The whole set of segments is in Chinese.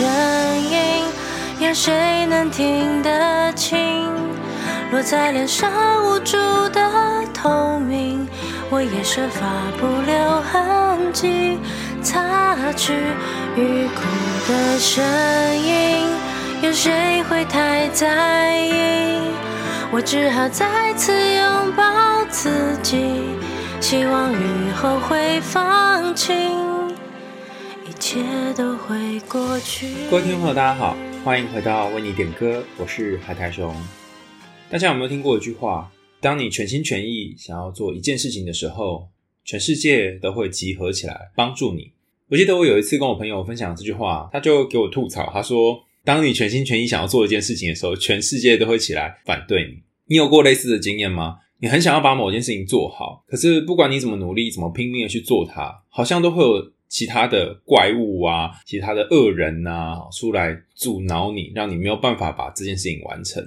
声音，有谁能听得清？落在脸上无助的透明，我也设法不留痕迹，擦去欲哭的声音，有谁会太在意？我只好再次拥抱自己，希望雨后会放晴。一切都会过去。各位听众朋友，大家好，欢迎回到为你点歌，我是海苔熊。大家有没有听过一句话？当你全心全意想要做一件事情的时候，全世界都会集合起来帮助你。我记得我有一次跟我朋友分享这句话，他就给我吐槽，他说：“当你全心全意想要做一件事情的时候，全世界都会起来反对你。”你有过类似的经验吗？你很想要把某件事情做好，可是不管你怎么努力，怎么拼命的去做它，好像都会有。其他的怪物啊，其他的恶人啊，出来阻挠你，让你没有办法把这件事情完成。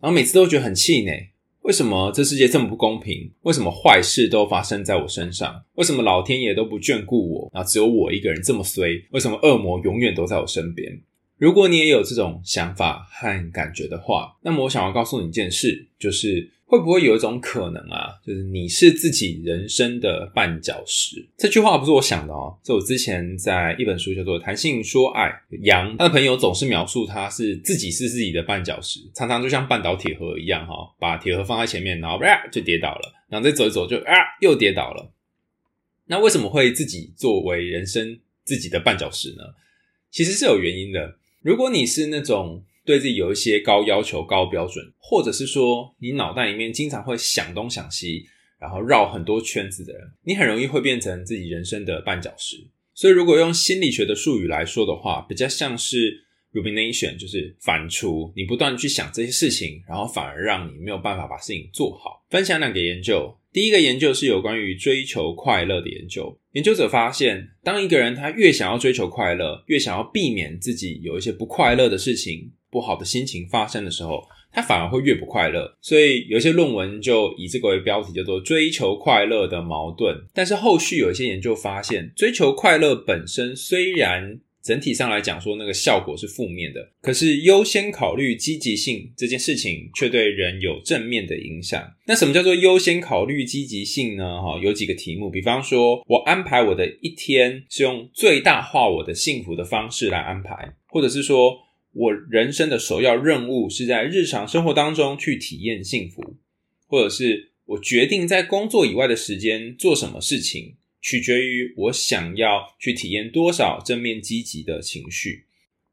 然后每次都觉得很气馁，为什么这世界这么不公平？为什么坏事都发生在我身上？为什么老天爷都不眷顾我？然后只有我一个人这么衰？为什么恶魔永远都在我身边？如果你也有这种想法和感觉的话，那么我想要告诉你一件事，就是。会不会有一种可能啊，就是你是自己人生的绊脚石？这句话不是我想的哦，是我之前在一本书叫做《谈性说爱》，杨他的朋友总是描述他是自己是自己的绊脚石，常常就像绊倒铁盒一样哈，把铁盒放在前面，然后啪就跌倒了，然后再走一走就啊又跌倒了。那为什么会自己作为人生自己的绊脚石呢？其实是有原因的。如果你是那种。对自己有一些高要求、高标准，或者是说你脑袋里面经常会想东想西，然后绕很多圈子的人，你很容易会变成自己人生的绊脚石。所以，如果用心理学的术语来说的话，比较像是 rumination，就是反刍。你不断去想这些事情，然后反而让你没有办法把事情做好。分享两个研究，第一个研究是有关于追求快乐的研究。研究者发现，当一个人他越想要追求快乐，越想要避免自己有一些不快乐的事情。不好的心情发生的时候，他反而会越不快乐。所以有些论文就以这个为标题，叫做“追求快乐的矛盾”。但是后续有一些研究发现，追求快乐本身虽然整体上来讲说那个效果是负面的，可是优先考虑积极性这件事情却对人有正面的影响。那什么叫做优先考虑积极性呢？哈，有几个题目，比方说我安排我的一天是用最大化我的幸福的方式来安排，或者是说。我人生的首要任务是在日常生活当中去体验幸福，或者是我决定在工作以外的时间做什么事情，取决于我想要去体验多少正面积极的情绪。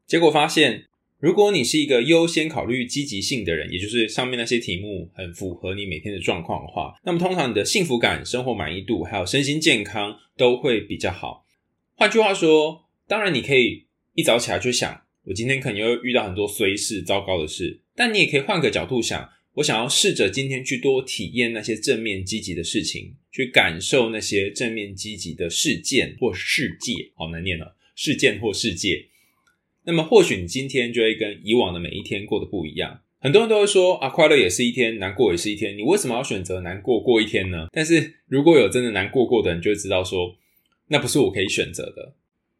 结果发现，如果你是一个优先考虑积极性的人，也就是上面那些题目很符合你每天的状况的话，那么通常你的幸福感、生活满意度还有身心健康都会比较好。换句话说，当然你可以一早起来就想。我今天可能又遇到很多衰事、糟糕的事，但你也可以换个角度想，我想要试着今天去多体验那些正面积极的事情，去感受那些正面积极的事件或世界，好难念了，事件或世界。那么或许你今天就会跟以往的每一天过得不一样。很多人都会说啊，快乐也是一天，难过也是一天，你为什么要选择难过过一天呢？但是如果有真的难过过的人，就会知道说，那不是我可以选择的。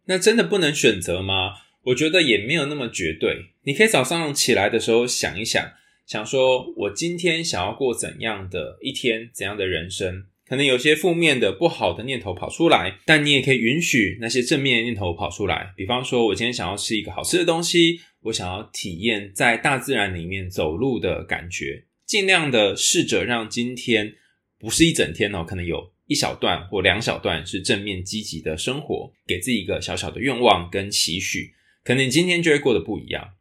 那真的不能选择吗？我觉得也没有那么绝对。你可以早上起来的时候想一想，想说我今天想要过怎样的一天，怎样的人生。可能有些负面的、不好的念头跑出来，但你也可以允许那些正面的念头跑出来。比方说，我今天想要吃一个好吃的东西，我想要体验在大自然里面走路的感觉，尽量的试着让今天不是一整天哦，可能有。一小段或两小段是正面积极的生活，给自己一个小小的愿望跟期许。可能今天就会过得不一样。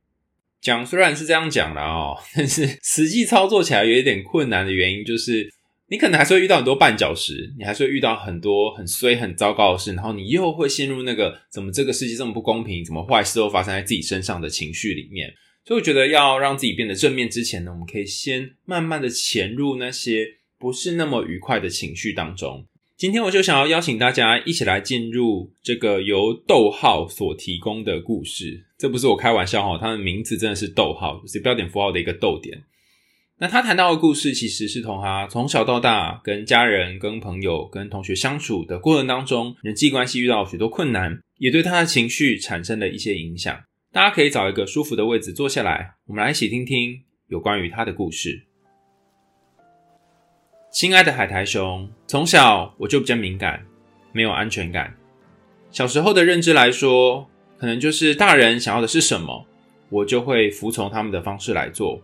讲虽然是这样讲了哦，但是实际操作起来有一点困难的原因，就是你可能还是会遇到很多绊脚石，你还是会遇到很多很衰、很糟糕的事，然后你又会陷入那个怎么这个世界这么不公平，怎么坏事都发生在自己身上的情绪里面。所以我觉得要让自己变得正面之前呢，我们可以先慢慢的潜入那些不是那么愉快的情绪当中。今天我就想要邀请大家一起来进入这个由逗号所提供的故事。这不是我开玩笑哈，他的名字真的是逗号，就是标点符号的一个逗点。那他谈到的故事，其实是从他从小到大跟家人、跟朋友、跟同学相处的过程当中，人际关系遇到许多困难，也对他的情绪产生了一些影响。大家可以找一个舒服的位置坐下来，我们来一起听听有关于他的故事。亲爱的海苔熊，从小我就比较敏感，没有安全感。小时候的认知来说，可能就是大人想要的是什么，我就会服从他们的方式来做。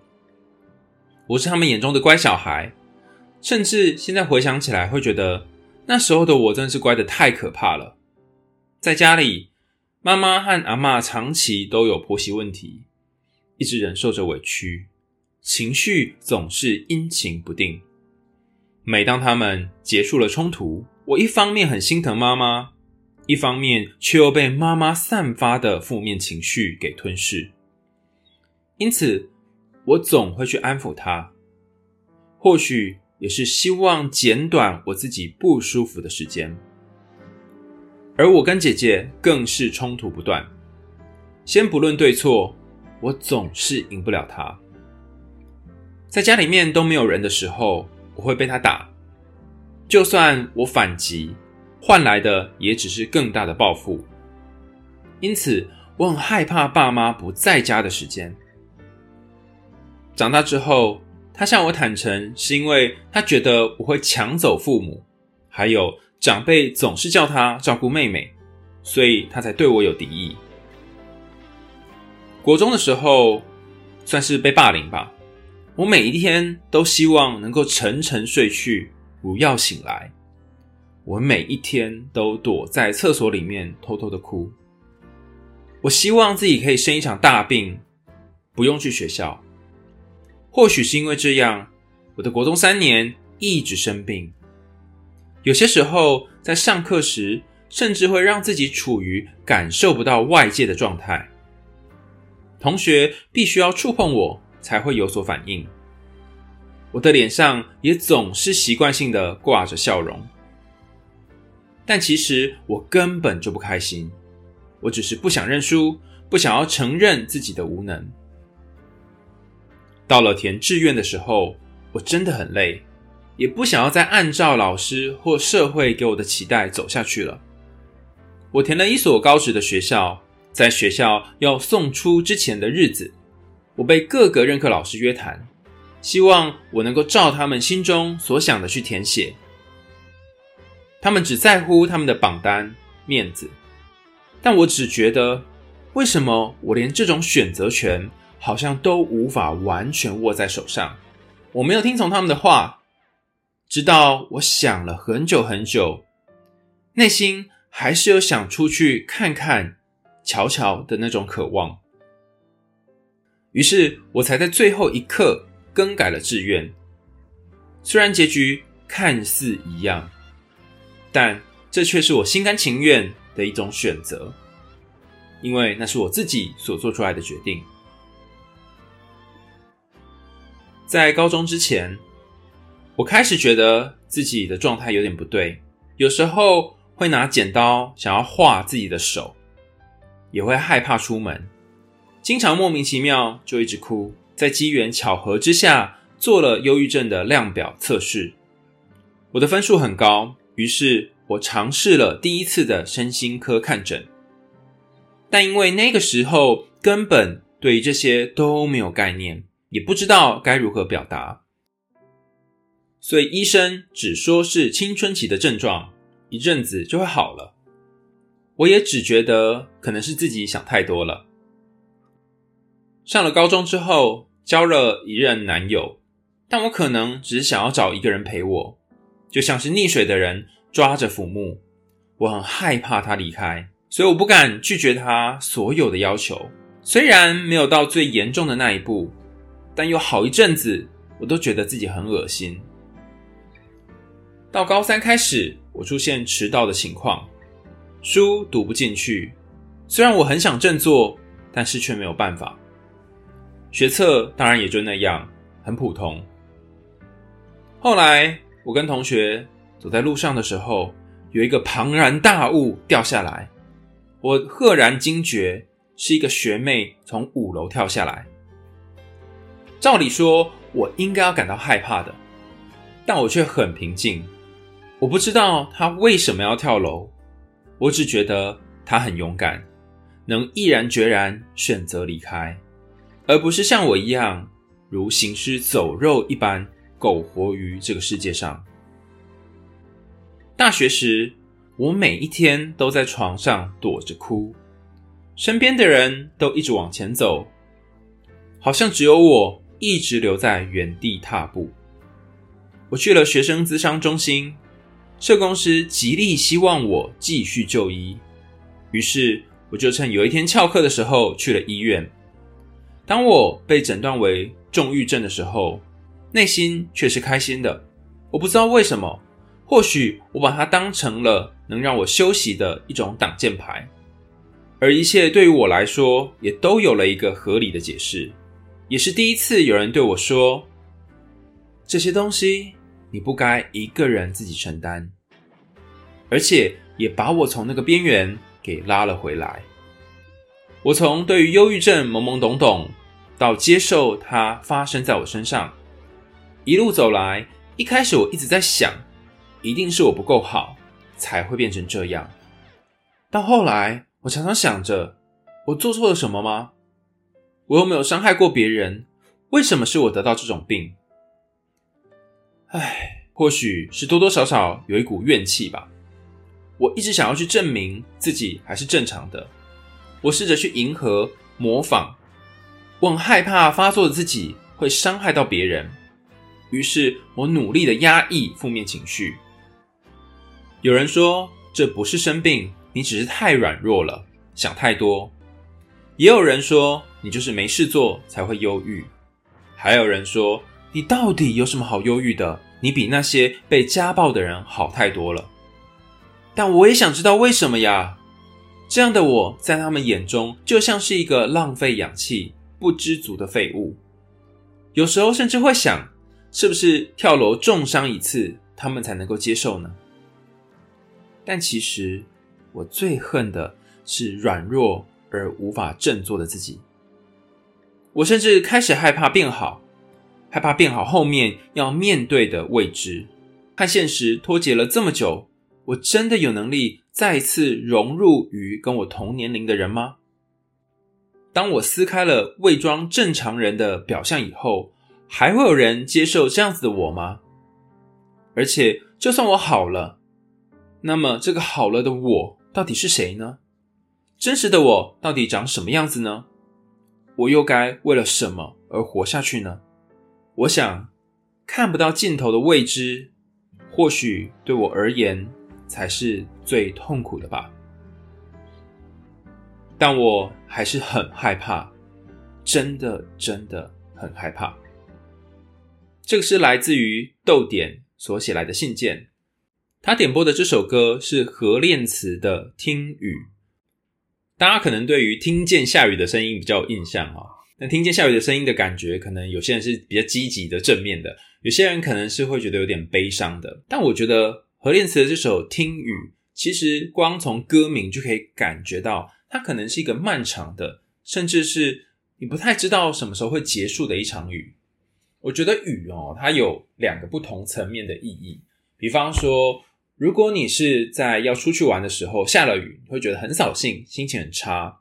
我是他们眼中的乖小孩，甚至现在回想起来，会觉得那时候的我真的是乖得太可怕了。在家里，妈妈和阿嬷长期都有婆媳问题，一直忍受着委屈，情绪总是阴晴不定。每当他们结束了冲突，我一方面很心疼妈妈，一方面却又被妈妈散发的负面情绪给吞噬。因此，我总会去安抚她，或许也是希望减短我自己不舒服的时间。而我跟姐姐更是冲突不断。先不论对错，我总是赢不了她。在家里面都没有人的时候，我会被他打，就算我反击，换来的也只是更大的报复。因此，我很害怕爸妈不在家的时间。长大之后，他向我坦诚，是因为他觉得我会抢走父母，还有长辈总是叫他照顾妹妹，所以他才对我有敌意。国中的时候，算是被霸凌吧。我每一天都希望能够沉沉睡去，不要醒来。我每一天都躲在厕所里面偷偷的哭。我希望自己可以生一场大病，不用去学校。或许是因为这样，我的国中三年一直生病。有些时候在上课时，甚至会让自己处于感受不到外界的状态。同学必须要触碰我，才会有所反应。我的脸上也总是习惯性的挂着笑容，但其实我根本就不开心。我只是不想认输，不想要承认自己的无能。到了填志愿的时候，我真的很累，也不想要再按照老师或社会给我的期待走下去了。我填了一所高职的学校，在学校要送出之前的日子。我被各个任课老师约谈，希望我能够照他们心中所想的去填写。他们只在乎他们的榜单面子，但我只觉得，为什么我连这种选择权好像都无法完全握在手上？我没有听从他们的话，直到我想了很久很久，内心还是有想出去看看、瞧瞧的那种渴望。于是我才在最后一刻更改了志愿，虽然结局看似一样，但这却是我心甘情愿的一种选择，因为那是我自己所做出来的决定。在高中之前，我开始觉得自己的状态有点不对，有时候会拿剪刀想要划自己的手，也会害怕出门。经常莫名其妙就一直哭，在机缘巧合之下做了忧郁症的量表测试，我的分数很高，于是我尝试了第一次的身心科看诊，但因为那个时候根本对于这些都没有概念，也不知道该如何表达，所以医生只说是青春期的症状，一阵子就会好了。我也只觉得可能是自己想太多了。上了高中之后，交了一任男友，但我可能只是想要找一个人陪我，就像是溺水的人抓着浮木，我很害怕他离开，所以我不敢拒绝他所有的要求。虽然没有到最严重的那一步，但有好一阵子，我都觉得自己很恶心。到高三开始，我出现迟到的情况，书读不进去，虽然我很想振作，但是却没有办法。学测当然也就那样，很普通。后来我跟同学走在路上的时候，有一个庞然大物掉下来，我赫然惊觉是一个学妹从五楼跳下来。照理说，我应该要感到害怕的，但我却很平静。我不知道她为什么要跳楼，我只觉得她很勇敢，能毅然决然选择离开，而不是像我一样如行尸走肉一般苟活于这个世界上。大学时，我每一天都在床上躲着哭，身边的人都一直往前走，好像只有我一直留在原地踏步。我去了学生咨商中心，社工师极力希望我继续就医，于是。我就趁有一天翘课的时候去了医院。当我被诊断为重郁症的时候，内心却是开心的。我不知道为什么，或许我把它当成了能让我休息的一种挡箭牌，而一切对于我来说也都有了一个合理的解释。也是第一次有人对我说：“这些东西你不该一个人自己承担。”而且也把我从那个边缘。给拉了回来。我从对于忧郁症懵懵懂懂，到接受它发生在我身上，一路走来，一开始我一直在想，一定是我不够好，才会变成这样。到后来，我常常想着，我做错了什么吗？我又没有伤害过别人，为什么是我得到这种病？唉，或许是多多少少有一股怨气吧。我一直想要去证明自己还是正常的，我试着去迎合、模仿，我很害怕发作的自己会伤害到别人，于是我努力的压抑负面情绪。有人说这不是生病，你只是太软弱了，想太多；也有人说你就是没事做才会忧郁，还有人说你到底有什么好忧郁的？你比那些被家暴的人好太多了。但我也想知道为什么呀？这样的我在他们眼中就像是一个浪费氧气、不知足的废物。有时候甚至会想，是不是跳楼重伤一次，他们才能够接受呢？但其实，我最恨的是软弱而无法振作的自己。我甚至开始害怕变好，害怕变好后面要面对的未知，和现实脱节了这么久。我真的有能力再次融入于跟我同年龄的人吗？当我撕开了伪装正常人的表象以后，还会有人接受这样子的我吗？而且，就算我好了，那么这个好了的我到底是谁呢？真实的我到底长什么样子呢？我又该为了什么而活下去呢？我想，看不到尽头的未知，或许对我而言。才是最痛苦的吧，但我还是很害怕，真的真的很害怕。这个是来自于逗点所写来的信件，他点播的这首歌是何练慈的《听雨》。大家可能对于听见下雨的声音比较有印象哈，但听见下雨的声音的感觉，可能有些人是比较积极的、正面的，有些人可能是会觉得有点悲伤的。但我觉得。何练慈的这首《听雨》，其实光从歌名就可以感觉到，它可能是一个漫长的，甚至是你不太知道什么时候会结束的一场雨。我觉得雨哦，它有两个不同层面的意义。比方说，如果你是在要出去玩的时候下了雨，你会觉得很扫兴，心情很差；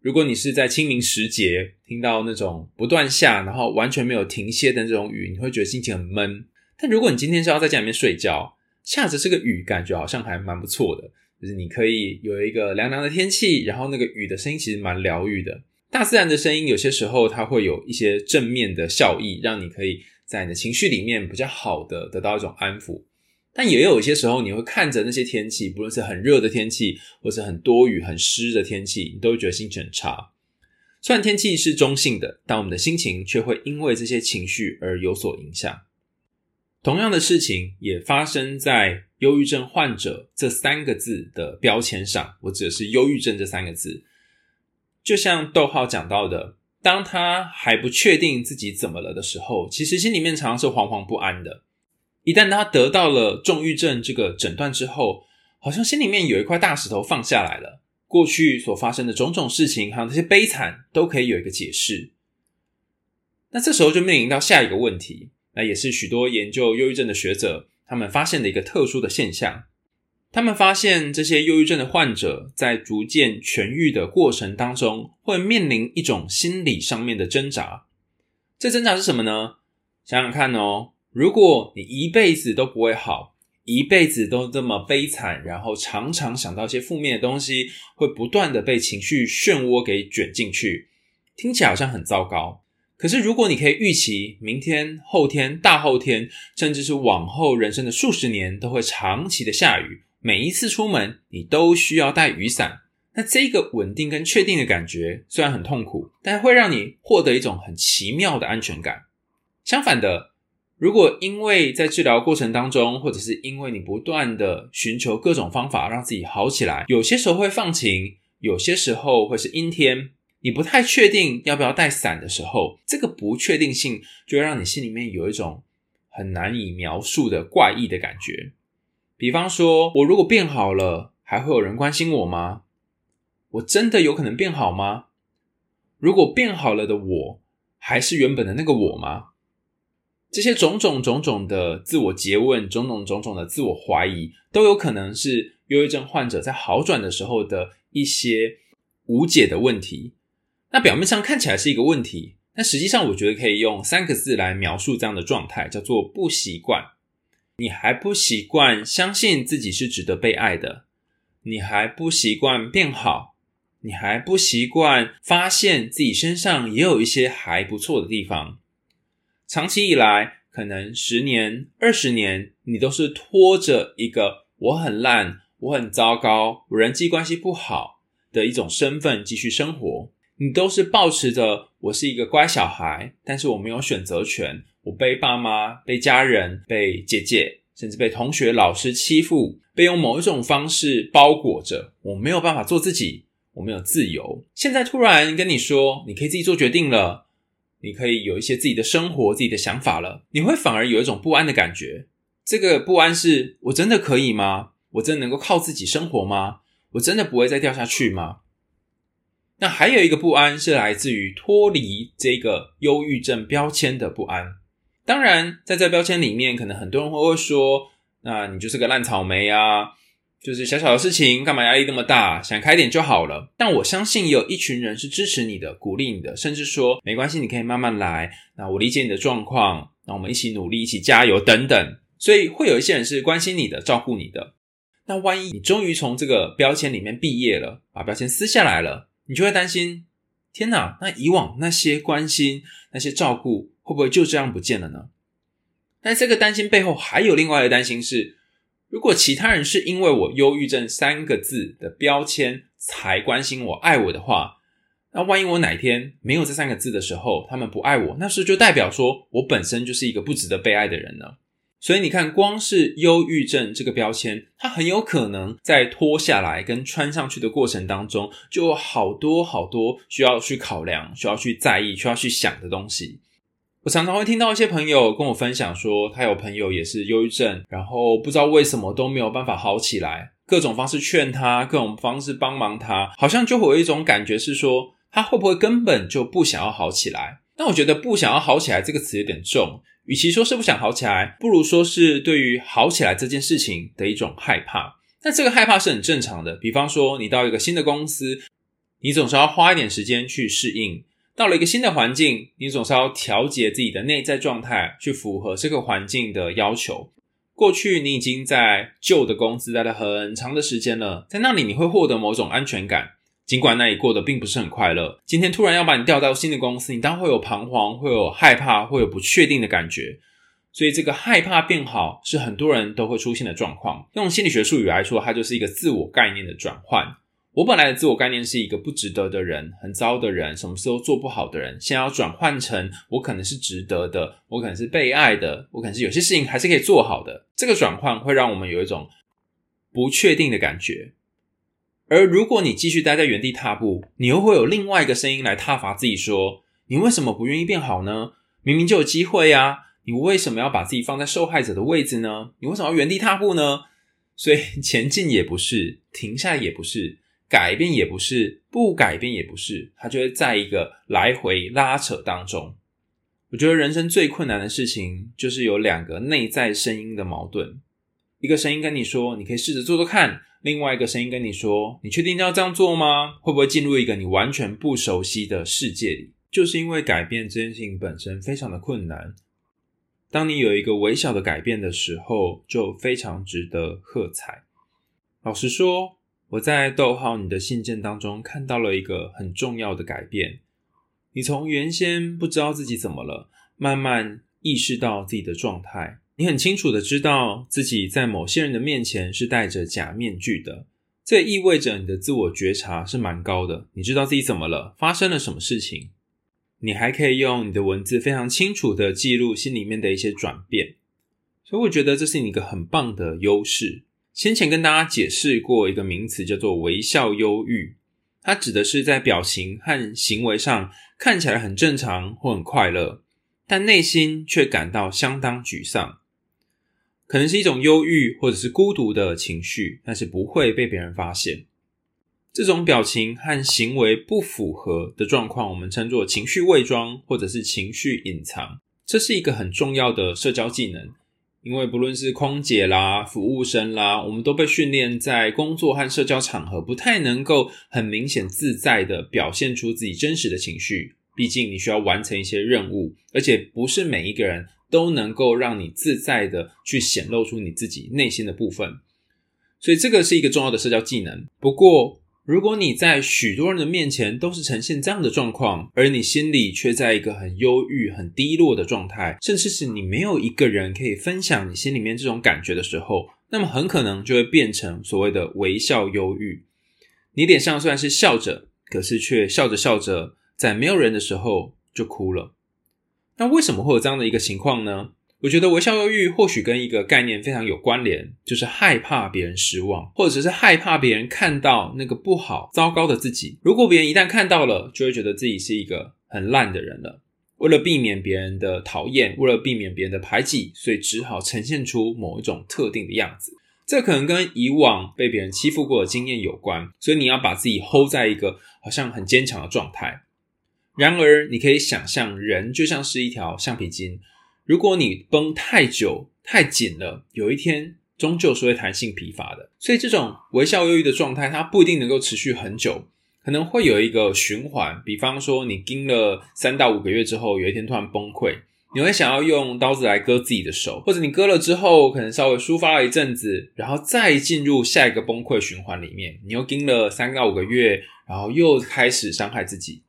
如果你是在清明时节听到那种不断下，然后完全没有停歇的这种雨，你会觉得心情很闷。但如果你今天是要在家里面睡觉，下着这个雨，感觉好像还蛮不错的，就是你可以有一个凉凉的天气，然后那个雨的声音其实蛮疗愈的。大自然的声音有些时候它会有一些正面的效益，让你可以在你的情绪里面比较好的得到一种安抚。但也有一些时候，你会看着那些天气，不论是很热的天气，或是很多雨、很湿的天气，你都会觉得心情很差。虽然天气是中性的，但我们的心情却会因为这些情绪而有所影响。同样的事情也发生在忧郁症患者这三个字的标签上。我指的是忧郁症这三个字，就像逗号讲到的，当他还不确定自己怎么了的时候，其实心里面常常是惶惶不安的。一旦他得到了重郁症这个诊断之后，好像心里面有一块大石头放下来了，过去所发生的种种事情，还有那些悲惨，都可以有一个解释。那这时候就面临到下一个问题。那也是许多研究忧郁症的学者他们发现的一个特殊的现象，他们发现这些忧郁症的患者在逐渐痊愈的过程当中，会面临一种心理上面的挣扎。这挣扎是什么呢？想想看哦，如果你一辈子都不会好，一辈子都这么悲惨，然后常常想到一些负面的东西，会不断的被情绪漩涡给卷进去，听起来好像很糟糕。可是如果你可以预期明天、后天、大后天，甚至是往后人生的数十年都会长期的下雨。每一次出门，你都需要带雨伞。那这个稳定跟确定的感觉，虽然很痛苦，但会让你获得一种很奇妙的安全感。相反的，如果因为在治疗过程当中，或者是因为你不断的寻求各种方法让自己好起来，有些时候会放晴，有些时候会是阴天，你不太确定要不要带伞的时候，这个不确定性就会让你心里面有一种很难以描述的怪异的感觉。比方说，我如果变好了，还会有人关心我吗？我真的有可能变好吗？如果变好了的我，还是原本的那个我吗？这些种种种种的自我诘问，种种种种的自我怀疑，都有可能是忧郁症患者在好转的时候的一些无解的问题。那表面上看起来是一个问题，但实际上我觉得可以用三个字来描述这样的状态，叫做不习惯。你还不习惯相信自己是值得被爱的，你还不习惯变好，你还不习惯发现自己身上也有一些还不错的地方。长期以来，可能十年、二十年，你都是拖着一个我很烂、我很糟糕、我人际关系不好的一种身份继续生活。你都是抱持着我是一个乖小孩，但是我没有选择权。我被爸妈、被家人、被姐姐，甚至被同学、老师欺负，被用某一种方式包裹着，我没有办法做自己，我没有自由。现在突然跟你说，你可以自己做决定了，你可以有一些自己的生活、自己的想法了，你会反而有一种不安的感觉。这个不安是我真的可以吗？我真的能够靠自己生活吗？我真的不会再掉下去吗？那还有一个不安是来自于脱离这个忧郁症标签的不安。当然，在这标签里面，可能很多人会说：“那你就是个烂草莓啊，就是小小的事情，干嘛压力那么大？想开点就好了。”但我相信有一群人是支持你的、鼓励你的，甚至说：“没关系，你可以慢慢来。”那我理解你的状况，那我们一起努力，一起加油，等等。所以会有一些人是关心你的、照顾你的。那万一你终于从这个标签里面毕业了，把标签撕下来了，你就会担心：“天哪，那以往那些关心、那些照顾。”会不会就这样不见了呢？但这个担心背后还有另外一个担心是：如果其他人是因为我忧郁症三个字的标签才关心我、爱我的话，那万一我哪天没有这三个字的时候，他们不爱我，那是不是就代表说我本身就是一个不值得被爱的人呢？所以你看，光是忧郁症这个标签，它很有可能在脱下来跟穿上去的过程当中，就有好多好多需要去考量、需要去在意、需要去想的东西。我常常会听到一些朋友跟我分享说，他有朋友也是忧郁症，然后不知道为什么都没有办法好起来，各种方式劝他，各种方式帮忙他，好像就会有一种感觉是说，他会不会根本就不想要好起来？那我觉得“不想要好起来”这个词有点重，与其说是不想好起来，不如说是对于好起来这件事情的一种害怕。那这个害怕是很正常的，比方说你到一个新的公司，你总是要花一点时间去适应。到了一个新的环境，你总是要调节自己的内在状态，去符合这个环境的要求。过去你已经在旧的公司待了很长的时间了，在那里你会获得某种安全感，尽管那里过得并不是很快乐。今天突然要把你调到新的公司，你当然会有彷徨，会有害怕，会有不确定的感觉。所以这个害怕变好是很多人都会出现的状况。用心理学术语来说，它就是一个自我概念的转换。我本来的自我概念是一个不值得的人，很糟的人，什么事都做不好的人。现在要转换成我可能是值得的，我可能是被爱的，我可能是有些事情还是可以做好的。这个转换会让我们有一种不确定的感觉。而如果你继续待在原地踏步，你又会有另外一个声音来挞伐自己，说：你为什么不愿意变好呢？明明就有机会呀！你为什么要把自己放在受害者的位置呢？你为什么要原地踏步呢？所以前进也不是，停下也不是。改变也不是，不改变也不是，他就会在一个来回拉扯当中。我觉得人生最困难的事情，就是有两个内在声音的矛盾。一个声音跟你说，你可以试着做做看；另外一个声音跟你说，你确定要这样做吗？会不会进入一个你完全不熟悉的世界里？就是因为改变这件事情本身非常的困难。当你有一个微小的改变的时候，就非常值得喝彩。老实说，我在逗号你的信件当中看到了一个很重要的改变。你从原先不知道自己怎么了，慢慢意识到自己的状态。你很清楚的知道自己在某些人的面前是戴着假面具的，这意味着你的自我觉察是蛮高的。你知道自己怎么了，发生了什么事情，你还可以用你的文字非常清楚的记录心里面的一些转变，所以我觉得这是你一个很棒的优势。先前跟大家解释过一个名词叫做微笑忧郁，它指的是在表情和行为上看起来很正常或很快乐，但内心却感到相当沮丧。可能是一种忧郁或者是孤独的情绪，但是不会被别人发现。这种表情和行为不符合的状况，我们称作情绪伪装或者是情绪隐藏。这是一个很重要的社交技能，因为不论是空姐啦、服务生啦，我们都被训练在工作和社交场合不太能够很明显自在地表现出自己真实的情绪。毕竟你需要完成一些任务，而且不是每一个人。都能够让你自在的去显露出你自己内心的部分，所以这个是一个重要的社交技能。不过，如果你在许多人的面前都是呈现这样的状况，而你心里却在一个很忧郁、很低落的状态，甚至是你没有一个人可以分享你心里面这种感觉的时候，那么很可能就会变成所谓的微笑忧郁。你脸上虽然是笑着，可是却笑着笑着，在没有人的时候就哭了。那为什么会有这样的一个情况呢？我觉得微笑忧郁或许跟一个概念非常有关联，就是害怕别人失望，或者是害怕别人看到那个不好、糟糕的自己。如果别人一旦看到了，就会觉得自己是一个很烂的人了。为了避免别人的讨厌，为了避免别人的排挤，所以只好呈现出某一种特定的样子。这可能跟以往被别人欺负过的经验有关，所以你要把自己 hold 在一个好像很坚强的状态。然而，你可以想象，人就像是一条橡皮筋，如果你绷太久、太紧了，有一天终究是会弹性疲乏的。所以，这种微笑忧郁的状态，它不一定能够持续很久，可能会有一个循环。比方说，你盯了三到五个月之后，有一天突然崩溃，你会想要用刀子来割自己的手，或者你割了之后，可能稍微抒发了一阵子，然后再进入下一个崩溃循环里面，你又盯了三到五个月，然后又开始伤害自己。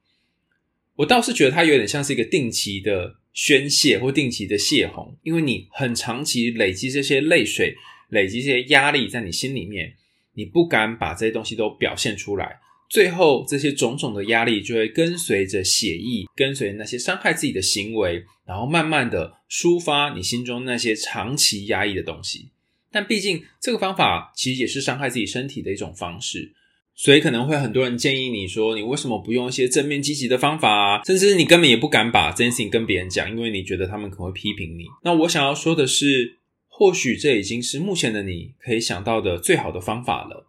我倒是觉得它有点像是一个定期的宣泄或定期的泄洪，因为你很长期累积这些泪水，累积这些压力在你心里面，你不敢把这些东西都表现出来，最后这些种种的压力就会跟随着血意，跟随那些伤害自己的行为，然后慢慢的抒发你心中那些长期压抑的东西。但毕竟这个方法其实也是伤害自己身体的一种方式。所以可能会很多人建议你说，你为什么不用一些正面积极的方法啊？甚至你根本也不敢把这件事情跟别人讲，因为你觉得他们可能会批评你。那我想要说的是，或许这已经是目前的你可以想到的最好的方法了。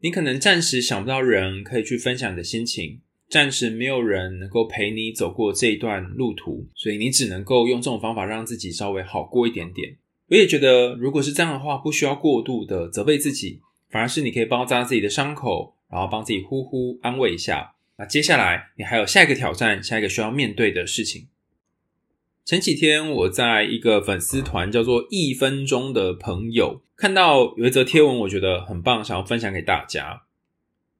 你可能暂时想不到人可以去分享你的心情，暂时没有人能够陪你走过这一段路途，所以你只能够用这种方法让自己稍微好过一点点。我也觉得，如果是这样的话，不需要过度的责备自己。反而是你可以包扎自己的伤口，然后帮自己呼呼安慰一下。那接下来你还有下一个挑战，下一个需要面对的事情。前几天我在一个粉丝团叫做“一分钟的朋友”看到有一则贴文，我觉得很棒，想要分享给大家。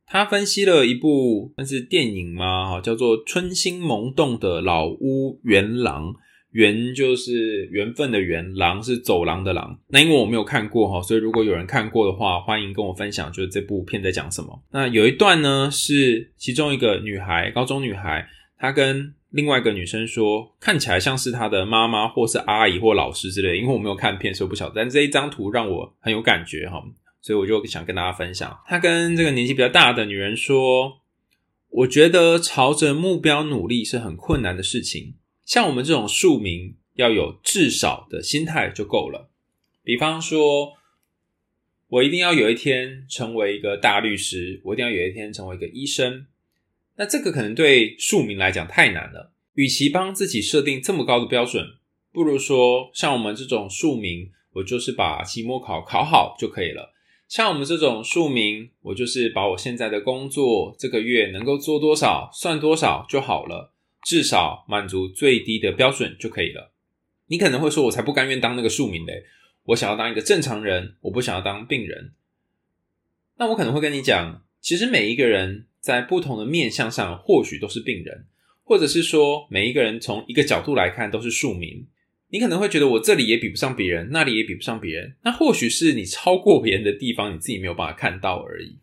他分析了一部那是电影吗？叫做《春心萌动的老屋缘廊》。缘就是缘分的缘，廊是走廊的廊。那因为我没有看过哈，所以如果有人看过的话，欢迎跟我分享，就是这部片在讲什么。那有一段呢，是其中一个女孩，高中女孩，她跟另外一个女生说，看起来像是她的妈妈或是阿姨或老师之类的。因为我没有看片，所以不晓得。但这一张图让我很有感觉哈，所以我就想跟大家分享。她跟这个年纪比较大的女人说：“我觉得朝着目标努力是很困难的事情。”像我们这种庶民，要有至少的心态就够了。比方说，我一定要有一天成为一个大律师，我一定要有一天成为一个医生。那这个可能对庶民来讲太难了。与其帮自己设定这么高的标准，不如说像我们这种庶民，我就是把期末考考好就可以了。像我们这种庶民，我就是把我现在的工作这个月能够做多少算多少就好了，至少满足最低的标准就可以了。你可能会说，我才不甘愿当那个庶民嘞，我想要当一个正常人，我不想要当病人。那我可能会跟你讲，其实每一个人在不同的面向上，或许都是病人，或者是说每一个人从一个角度来看都是庶民。你可能会觉得我这里也比不上别人，那里也比不上别人。那或许是你超过别人的地方，你自己没有办法看到而已。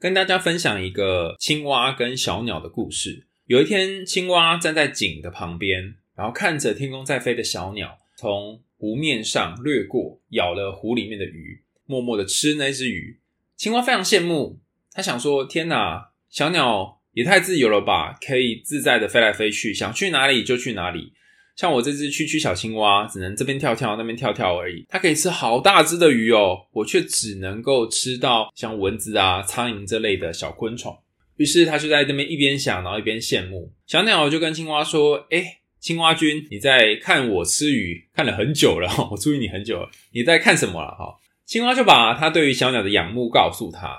跟大家分享一个青蛙跟小鸟的故事。有一天，青蛙站在井的旁边，然后看着天空在飞的小鸟从湖面上掠过，咬了湖里面的鱼，默默的吃那只鱼。青蛙非常羡慕，他想说：“天哪，小鸟也太自由了吧，可以自在的飞来飞去，想去哪里就去哪里。”像我这只区区小青蛙，只能这边跳跳，那边跳跳而已。它可以吃好大只的鱼哦，我却只能够吃到像蚊子啊、苍蝇这类的小昆虫。于是他就在那边一边想，然后一边羡慕。小鸟就跟青蛙说：“诶，青蛙君，你在看我吃鱼，看了很久了，我注意你很久了，你在看什么了？”哈，青蛙就把它对于小鸟的仰慕告诉他，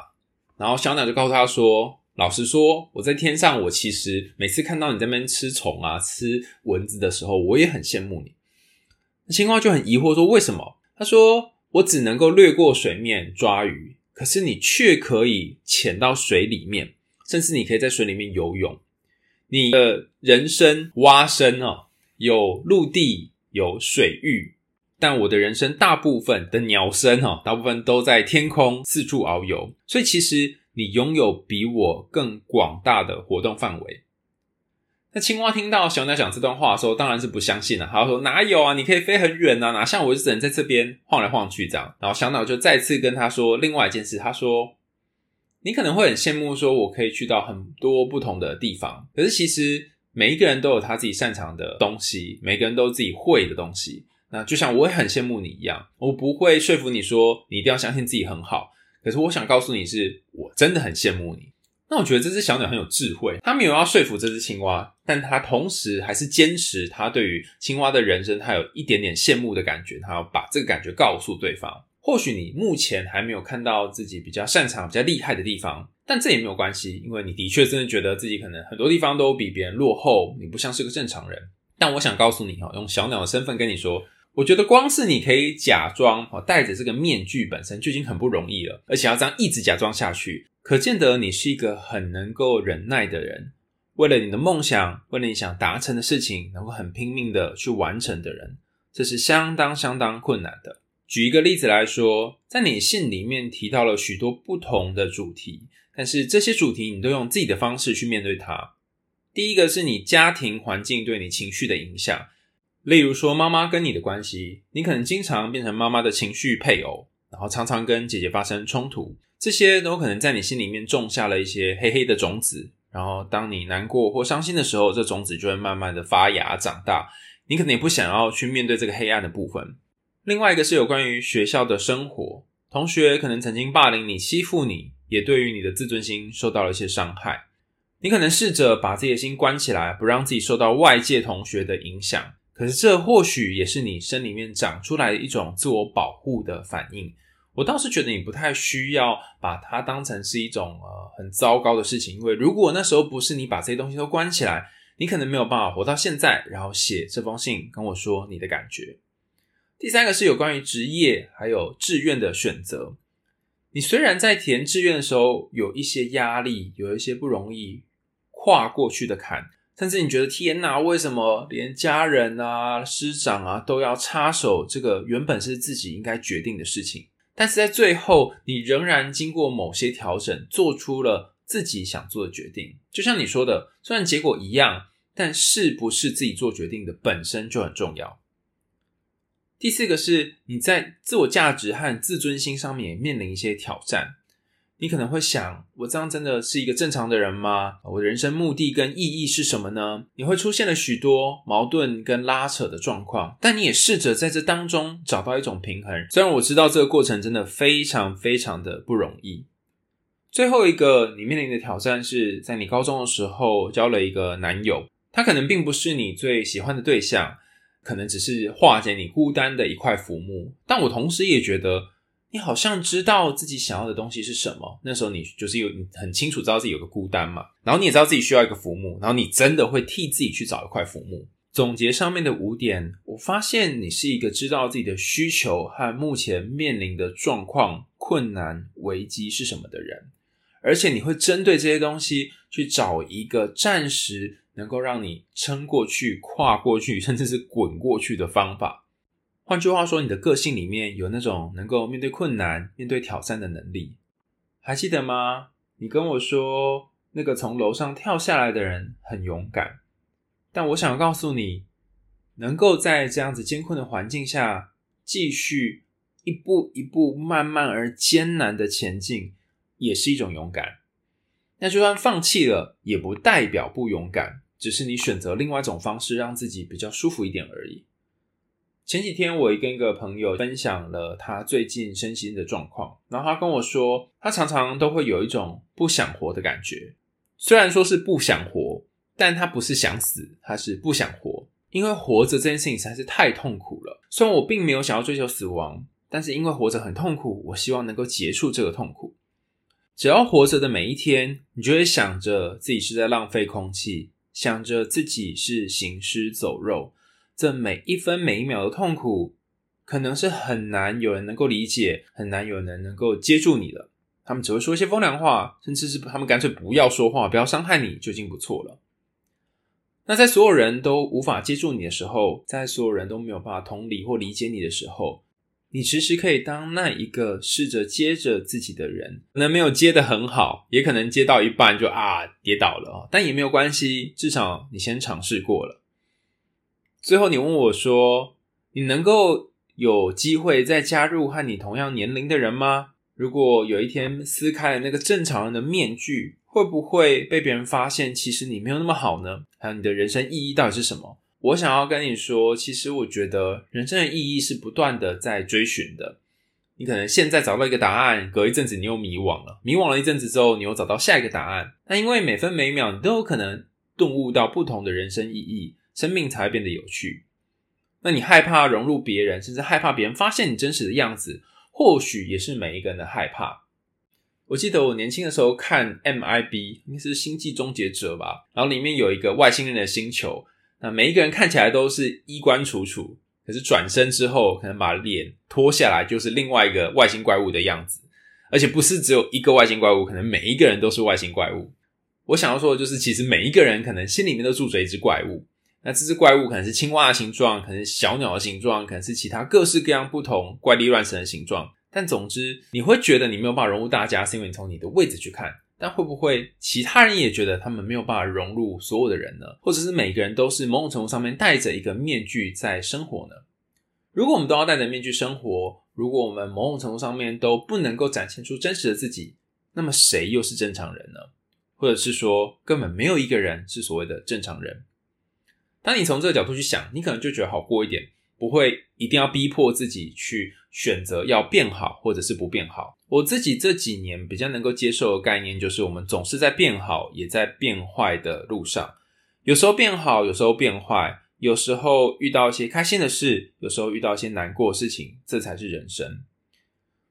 然后小鸟就告诉他说。老实说，我在天上，我其实每次看到你在那边吃虫啊、吃蚊子的时候，我也很羡慕你。青蛙就很疑惑说：“为什么？”他说：“我只能够掠过水面抓鱼，可是你却可以潜到水里面，甚至你可以在水里面游泳。你的人生蛙生哦，有陆地，有水域，但我的人生大部分的鸟生哦，大部分都在天空四处遨游，所以其实。”你拥有比我更广大的活动范围。那青蛙听到小鸟讲这段话的时候，当然是不相信了。他说：“哪有啊？你可以飞很远啊，哪像我就只能在这边晃来晃去这样。”然后小鸟就再次跟他说另外一件事。他说：“你可能会很羡慕，说我可以去到很多不同的地方。可是其实每一个人都有他自己擅长的东西，每个人都有自己会的东西。那就像我也很羡慕你一样，我不会说服你说你一定要相信自己很好。”可是我想告诉你是，我真的很羡慕你。那我觉得这只小鸟很有智慧，它没有要说服这只青蛙，但它同时还是坚持，它对于青蛙的人生，它有一点点羡慕的感觉，它要把这个感觉告诉对方。或许你目前还没有看到自己比较擅长、比较厉害的地方，但这也没有关系，因为你的确真的觉得自己可能很多地方都比别人落后，你不像是个正常人。但我想告诉你哈，用小鸟的身份跟你说。我觉得光是你可以假装哦，戴着这个面具本身就已经很不容易了，而且要这样一直假装下去，可见得你是一个很能够忍耐的人，为了你的梦想，为了你想达成的事情，能够很拼命的去完成的人，这是相当相当困难的。举一个例子来说，在你信里面提到了许多不同的主题，但是这些主题你都用自己的方式去面对它。第一个是你家庭环境对你情绪的影响。例如说，妈妈跟你的关系，你可能经常变成妈妈的情绪配偶，然后常常跟姐姐发生冲突，这些都可能在你心里面种下了一些黑黑的种子。然后，当你难过或伤心的时候，这种子就会慢慢的发芽长大。你可能也不想要去面对这个黑暗的部分。另外一个是有关于学校的生活，同学可能曾经霸凌你、欺负你，也对于你的自尊心受到了一些伤害。你可能试着把自己的心关起来，不让自己受到外界同学的影响。可是这或许也是你身里面长出来的一种自我保护的反应。我倒是觉得你不太需要把它当成是一种呃很糟糕的事情，因为如果那时候不是你把这些东西都关起来，你可能没有办法活到现在，然后写这封信跟我说你的感觉。第三个是有关于职业还有志愿的选择。你虽然在填志愿的时候有一些压力，有一些不容易跨过去的坎。甚至你觉得天哪，为什么连家人啊、师长啊都要插手这个原本是自己应该决定的事情？但是在最后，你仍然经过某些调整，做出了自己想做的决定。就像你说的，虽然结果一样，但是不是自己做决定的本身就很重要。第四个是你在自我价值和自尊心上面也面临一些挑战。你可能会想，我这样真的是一个正常的人吗？我的人生目的跟意义是什么呢？你会出现了许多矛盾跟拉扯的状况，但你也试着在这当中找到一种平衡。虽然我知道这个过程真的非常非常的不容易。最后一个你面临的挑战是在你高中的时候交了一个男友，他可能并不是你最喜欢的对象，可能只是化解你孤单的一块浮木。但我同时也觉得，你好像知道自己想要的东西是什么。那时候你就是有你很清楚知道自己有个孤单嘛，然后你也知道自己需要一个浮木，然后你真的会替自己去找一块浮木。总结上面的五点，我发现你是一个知道自己的需求和目前面临的状况、困难、危机是什么的人，而且你会针对这些东西去找一个暂时能够让你撑过去、跨过去，甚至是滚过去的方法。换句话说，你的个性里面有那种能够面对困难、面对挑战的能力。还记得吗？你跟我说，那个从楼上跳下来的人很勇敢。但我想要告诉你，能够在这样子艰困的环境下继续一步一步慢慢而艰难的前进，也是一种勇敢。那就算放弃了，也不代表不勇敢，只是你选择另外一种方式，让自己比较舒服一点而已。前几天我跟一个朋友分享了他最近身心的状况，然后他跟我说，他常常都会有一种不想活的感觉，虽然说是不想活。但他不是想死，他是不想活，因为活着这件事情实在是太痛苦了。虽然我并没有想要追求死亡，但是因为活着很痛苦，我希望能够结束这个痛苦。只要活着的每一天，你就会想着自己是在浪费空气，想着自己是行尸走肉。这每一分每一秒的痛苦，可能是很难有人能够理解，很难有人能够接住你的。他们只会说一些风凉话，甚至是他们干脆不要说话，不要伤害你，就已经不错了。那在所有人都无法接住你的时候，在所有人都没有办法同理或理解你的时候，你其实可以当那一个试着接着自己的人，可能没有接得很好，也可能接到一半就啊跌倒了，但也没有关系，至少你先尝试过了。最后你问我说，你能够有机会再加入和你同样年龄的人吗？如果有一天撕开了那个正常人的面具，会不会被别人发现，其实你没有那么好呢？还有你的人生意义到底是什么？我想要跟你说，其实我觉得人生的意义是不断的在追寻的。你可能现在找到一个答案，隔一阵子你又迷惘了，迷惘了一阵子之后，你又找到下一个答案。那因为每分每秒你都有可能顿悟到不同的人生意义，生命才会变得有趣。那你害怕融入别人，甚至害怕别人发现你真实的样子，或许也是每一个人的害怕。我记得我年轻的时候看 MIB，应该是《星际终结者》吧，然后里面有一个外星人的星球，那每一个人看起来都是衣冠楚楚，可是转身之后，可能把脸脱下来就是另外一个外星怪物的样子，而且不是只有一个外星怪物，可能每一个人都是外星怪物。我想要说的就是，其实每一个人可能心里面都住着一只怪物，那这只怪物可能是青蛙的形状，可能是小鸟的形状，可能是其他各式各样不同怪力乱神的形状。但总之，你会觉得你没有办法融入大家，是因为你从你的位置去看。但会不会其他人也觉得他们没有办法融入所有的人呢？或者是每个人都是某种程度上面戴着一个面具在生活呢？如果我们都要戴着面具生活，如果我们某种程度上面都不能够展现出真实的自己，那么谁又是正常人呢？或者是说，根本没有一个人是所谓的正常人？当你从这个角度去想，你可能就觉得好过一点。不会一定要逼迫自己去选择要变好，或者是不变好。我自己这几年比较能够接受的概念，就是我们总是在变好，也在变坏的路上。有时候变好，有时候变坏，有时候遇到一些开心的事，有时候遇到一些难过的事情，这才是人生。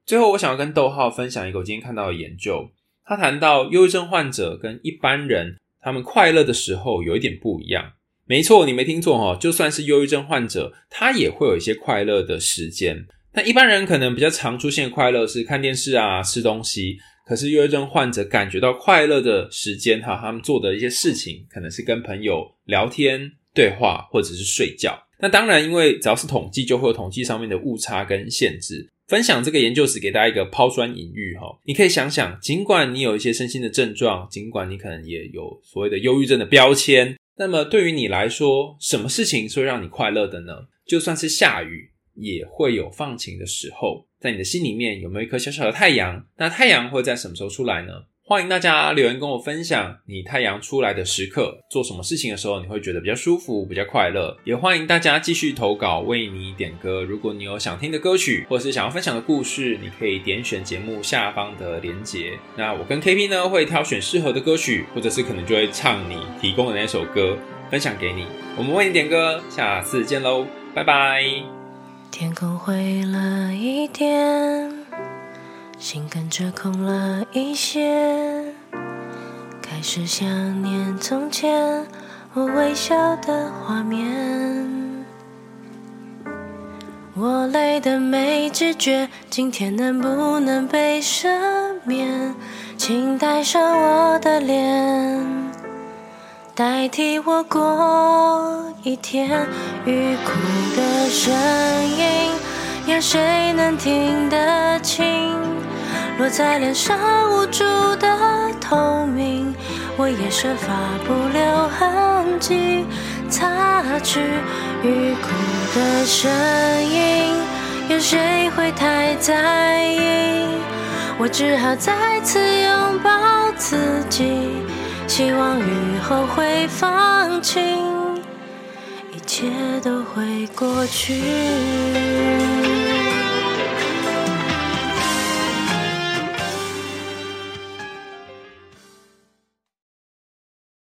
最后，我想要跟逗号分享一个我今天看到的研究，他谈到忧郁症患者跟一般人，他们快乐的时候有一点不一样。没错，你没听错哈，就算是忧郁症患者，他也会有一些快乐的时间。那一般人可能比较常出现快乐是看电视啊、吃东西。可是忧郁症患者感觉到快乐的时间哈，他们做的一些事情可能是跟朋友聊天、对话，或者是睡觉。那当然，因为只要是统计，就会有统计上面的误差跟限制。分享这个研究时，给大家一个抛砖引玉哈，你可以想想，尽管你有一些身心的症状，尽管你可能也有所谓的忧郁症的标签。那么对于你来说，什么事情是会让你快乐的呢？就算是下雨，也会有放晴的时候。在你的心里面，有没有一颗小小的太阳？那太阳会在什么时候出来呢？欢迎大家留言跟我分享，你太阳出来的时刻，做什么事情的时候你会觉得比较舒服、比较快乐。也欢迎大家继续投稿，为你点歌。如果你有想听的歌曲，或者是想要分享的故事，你可以点选节目下方的连结。那我跟 KP 呢，会挑选适合的歌曲，或者是可能就会唱你提供的那首歌，分享给你。我们为你点歌，下次见喽。拜拜。天空灰了一点，心跟着空了一些，开始想念从前我微笑的画面。我累得没知觉，今天能不能被赦免？请带上我的脸，代替我过一天。欲哭的声音，有谁能听得清？落在脸上无助的透明，我也设法不留痕迹，擦去欲哭的声音，有谁会太在意？我只好再次拥抱自己，希望雨后会放晴，一切都会过去。